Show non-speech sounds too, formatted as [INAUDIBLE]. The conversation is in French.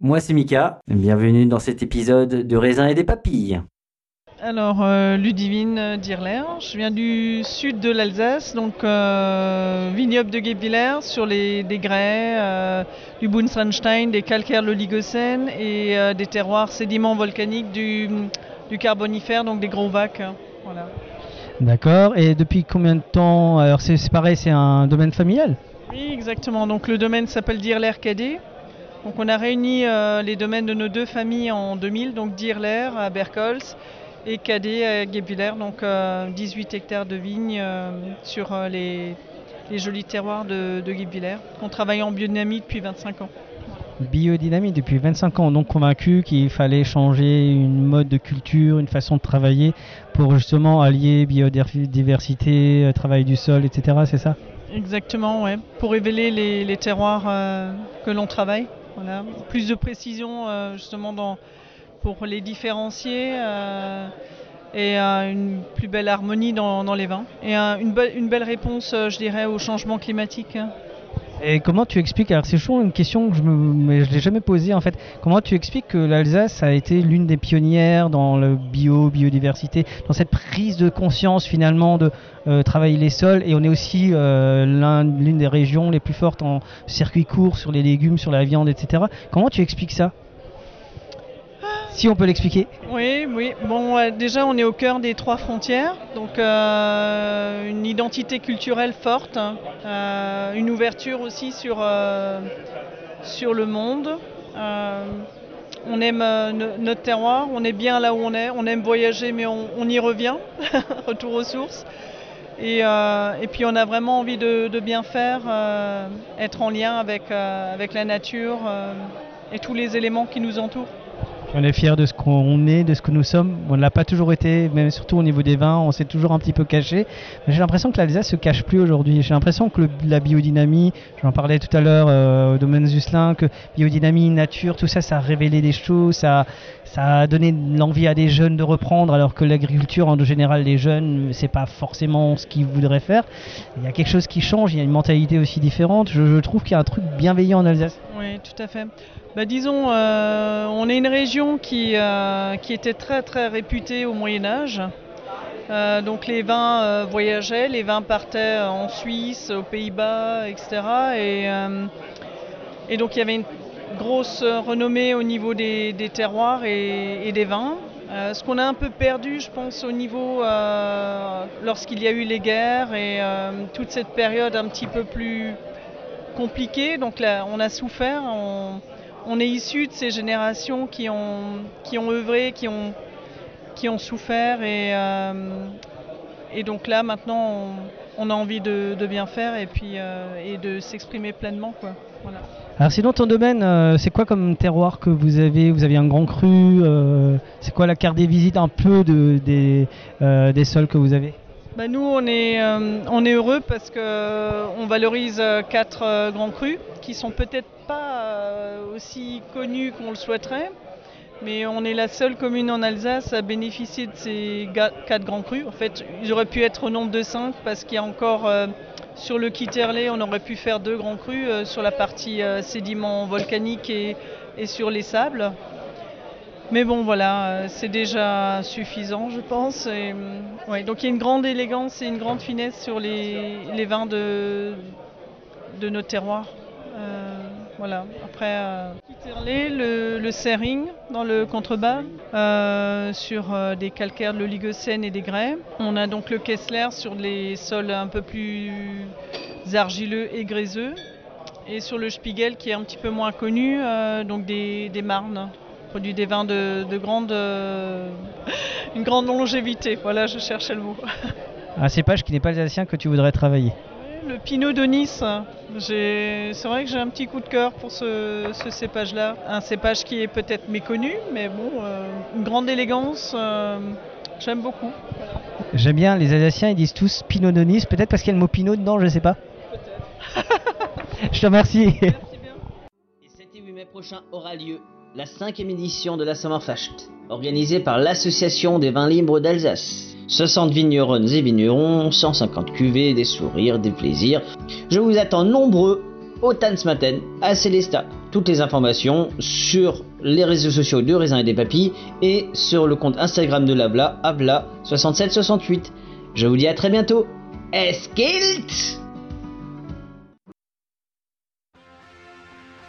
Moi c'est Mika, bienvenue dans cet épisode de raisin et des papilles. Alors, euh, Ludivine Dirler, je viens du sud de l'Alsace, donc euh, vignoble de Guebwiller sur les, des grès, euh, du Buntsandstein, des calcaires de l'Oligocène et euh, des terroirs sédiments volcaniques du, du Carbonifère, donc des gros vacs. hein, voilà. D'accord. Et depuis combien de temps Alors c'est c'est pareil, c'est un domaine familial? Oui, exactement. Donc le domaine s'appelle Dirler Cadet. Donc on a réuni euh, les domaines de nos deux familles en 2000, donc Dirler à Berkholz et Cadet à Guebwiller, donc euh, 18 hectares de vignes euh, sur euh, les, les jolis terroirs de, de. On travaille en biodynamie depuis 25 ans. Biodynamie depuis 25 ans, donc convaincu qu'il fallait changer une mode de culture, une façon de travailler pour justement allier biodiversité, euh, travail du sol, etc. C'est ça? Exactement, ouais. Pour révéler les, les terroirs euh, que l'on travaille. Plus de précision euh, justement pour les différencier euh, et euh, une plus belle harmonie dans, les vins. Et une, une belle réponse, je dirais, au changement climatique. Et comment tu expliques Alors c'est toujours une question que je mais je l'ai jamais posée en fait. Comment tu expliques que l'Alsace a été l'une des pionnières dans le bio, biodiversité, dans cette prise de conscience finalement de euh, travailler les sols? Et on est aussi euh, l'un- l'une des régions les plus fortes en circuit court sur les légumes, sur la viande, etc. Comment tu expliques ça? Si on peut l'expliquer. Oui, oui. Bon, déjà, on est au cœur des trois frontières, donc euh, identité culturelle forte, hein, euh, une ouverture aussi sur, euh, sur le monde. Euh, on aime no- notre terroir, on est bien là où on est, on aime voyager, mais on, on y revient, [LAUGHS] retour aux sources. Et, et puis on a vraiment envie de, de bien faire, être en lien avec, avec la nature et tous les éléments qui nous entourent. On est fiers de ce qu'on est, de ce que nous sommes. On ne l'a pas toujours été, même surtout au niveau des vins, on s'est toujours un petit peu caché. J'ai l'impression que l'Alsace se cache plus aujourd'hui. J'ai l'impression que la biodynamie, j'en parlais tout à l'heure euh, au domaine Zuslin, que biodynamie, nature, tout ça, ça a révélé des choses, ça, a donné l'envie à des jeunes de reprendre, alors que l'agriculture, en général, les jeunes, c'est pas forcément ce qu'ils voudraient faire. Il y a quelque chose qui change, il y a une mentalité aussi différente. Je trouve qu'il y a un truc bienveillant en Alsace. Oui, tout à fait. Bah, disons, euh, on est une région qui, euh, qui était très très réputée au Moyen Âge. Euh, donc les vins voyageaient, les vins partaient en Suisse, aux Pays-Bas, etc. Et, donc il y avait une grosse renommée au niveau des, terroirs et, des vins. Ce qu'on a un peu perdu, je pense, au niveau lorsqu'il y a eu les guerres et toute cette période un petit peu plus compliqué, donc là on a souffert, on, est issu de ces générations qui ont, qui ont œuvré, qui ont, qui ont souffert. Et, euh, et donc là maintenant on, a envie de, bien faire et puis euh, et de s'exprimer pleinement quoi. Voilà. Alors sinon ton domaine, euh, c'est quoi comme terroir que vous avez? Vous avez un grand cru C'est quoi la carte des visites un peu de, des, des sols que vous avez? Bah, nous on est, euh, on est heureux parce que euh, valorise euh, quatre grands crus qui sont peut-être pas aussi connus qu'on le souhaiterait. Mais on est la seule commune en Alsace à bénéficier de ces quatre grands crus. En fait, ils auraient pu être au nombre de cinq parce qu'il y a encore sur le Kitterlé, on aurait pu faire deux grands crus sur la partie euh, sédiments volcaniques et sur les sables. Mais bon, voilà, euh, c'est déjà suffisant, je pense. Ouais, donc il y a une grande élégance et une grande finesse sur les, vins de, de nos terroirs. Euh, voilà. Après, euh, le, le Sering dans le contrebas, euh, sur euh, des calcaires de l'Oligocène et des grès. On a donc le Kessler sur les sols un peu plus argileux et gréseux. Et sur le Spiegel qui est un petit peu moins connu, euh, donc des, des marnes produit des vins de, de grande, euh, une grande longévité. Voilà, je cherchais le mot. Un cépage qui n'est pas alsacien que tu voudrais travailler le Pinot de Nice. C'est vrai que j'ai un petit coup de cœur pour ce, cépage-là. Un cépage qui est peut-être méconnu, mais bon, euh, une grande élégance. Euh, j'aime beaucoup. J'aime bien, les Alsaciens ils disent tous Pinot de Nice, peut-être parce qu'il y a le mot Pinot dedans, je sais pas. Peut-être. [LAUGHS] je te remercie. Et 7 et 8 mai prochain aura lieu la cinquième édition de la Sommerfest, organisée par l'Association des vins libres d'Alsace. 60 vigneronnes et vignerons, 150 cuvées, des sourires, des plaisirs. Je vous attends nombreux au Tanzmatten à Célestat. Toutes les informations sur les réseaux sociaux de Raisin et des Papilles et sur le compte Instagram de l'Abla, Abla6768. Je vous dis à très bientôt. Eskilt